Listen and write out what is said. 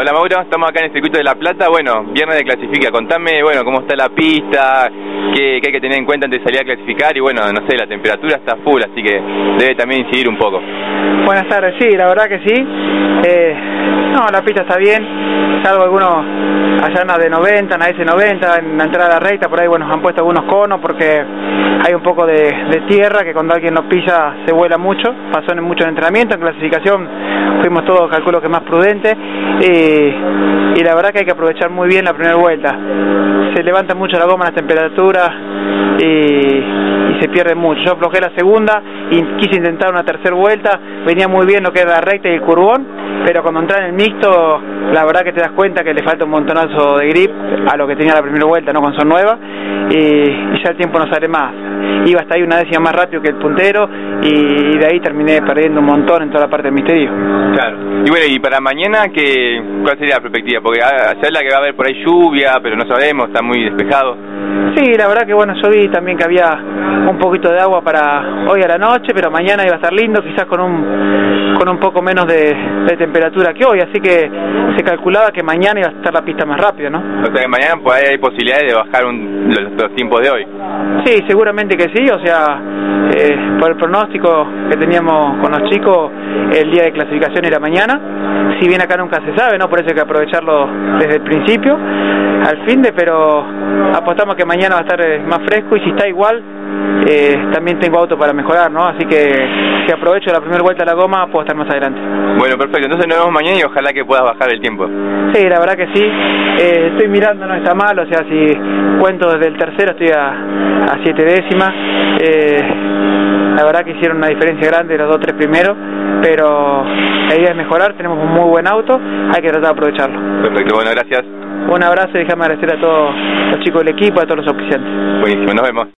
Hola Mauro, estamos acá en el circuito de La Plata, bueno, viernes de clasifica, contame, bueno, cómo está la pista, qué, hay que tener en cuenta antes de salir a clasificar y bueno, no sé, la temperatura está full, así que debe también incidir un poco. Buenas tardes, sí, la verdad que sí, eh, no, la pista está bien, salvo algunos allá en la de 90, en la S90, en la entrada recta, por ahí bueno, han puesto algunos conos porque hay un poco de, tierra que cuando alguien no pisa se vuela mucho, pasó en mucho entrenamiento, en clasificación fuimos todos, calculo que más prudentes, y, la verdad que hay que aprovechar muy bien la primera vuelta. Se levanta mucho la goma, la temperatura y, se pierde mucho. Yo aflojé la segunda y quise intentar una tercera vuelta, venía muy bien lo que era la recta y el curvón, pero cuando entra en el mixto, la verdad que te das cuenta que le falta un montonazo de grip a lo que tenía la primera vuelta, no con son nueva, y, ya el tiempo no sale más. Iba hasta ahí una décima más rápido que el puntero y de ahí terminé perdiendo un montón en toda la parte del misterio. Claro. Y bueno, y para mañana, ¿qué, ¿cuál sería la perspectiva? Porque ah, se habla que va a haber por ahí lluvia, pero no sabemos, está muy despejado. Sí, la verdad que bueno, yo vi también que había un poquito de agua para hoy a la noche, pero mañana iba a estar lindo, quizás con un con un poco menos de, temperatura que hoy, así que se calculaba que mañana iba a estar la pista más rápida, ¿no? O sea, que mañana pues, hay posibilidades de bajar los, tiempos de hoy. Sí, seguramente que sí, o sea, eh, por el pronóstico que teníamos con los chicos, el día de clasificación era mañana, si bien acá nunca se sabe, ¿no? Por eso hay que aprovecharlo desde el principio, al fin de, pero apostamos que mañana va a estar eh, más fresco y si está igual, eh, también tengo auto para mejorar, ¿no? Así que si aprovecho la primera vuelta a la goma, puedo estar más adelante. Bueno, perfecto. Entonces nos vemos mañana y ojalá que puedas bajar el tiempo. Sí, la verdad que sí. Eh, estoy mirando, no está mal. O sea, si cuento desde el tercero, estoy a, a siete décimas. la verdad que hicieron una diferencia grande los dos, tres primeros. Pero la idea es mejorar. Tenemos un muy buen auto. Hay que tratar de aprovecharlo. Perfecto. Bueno, gracias. Un abrazo y déjame agradecer a todos los chicos del equipo, a todos los oficiantes. Buenísimo, nos vemos.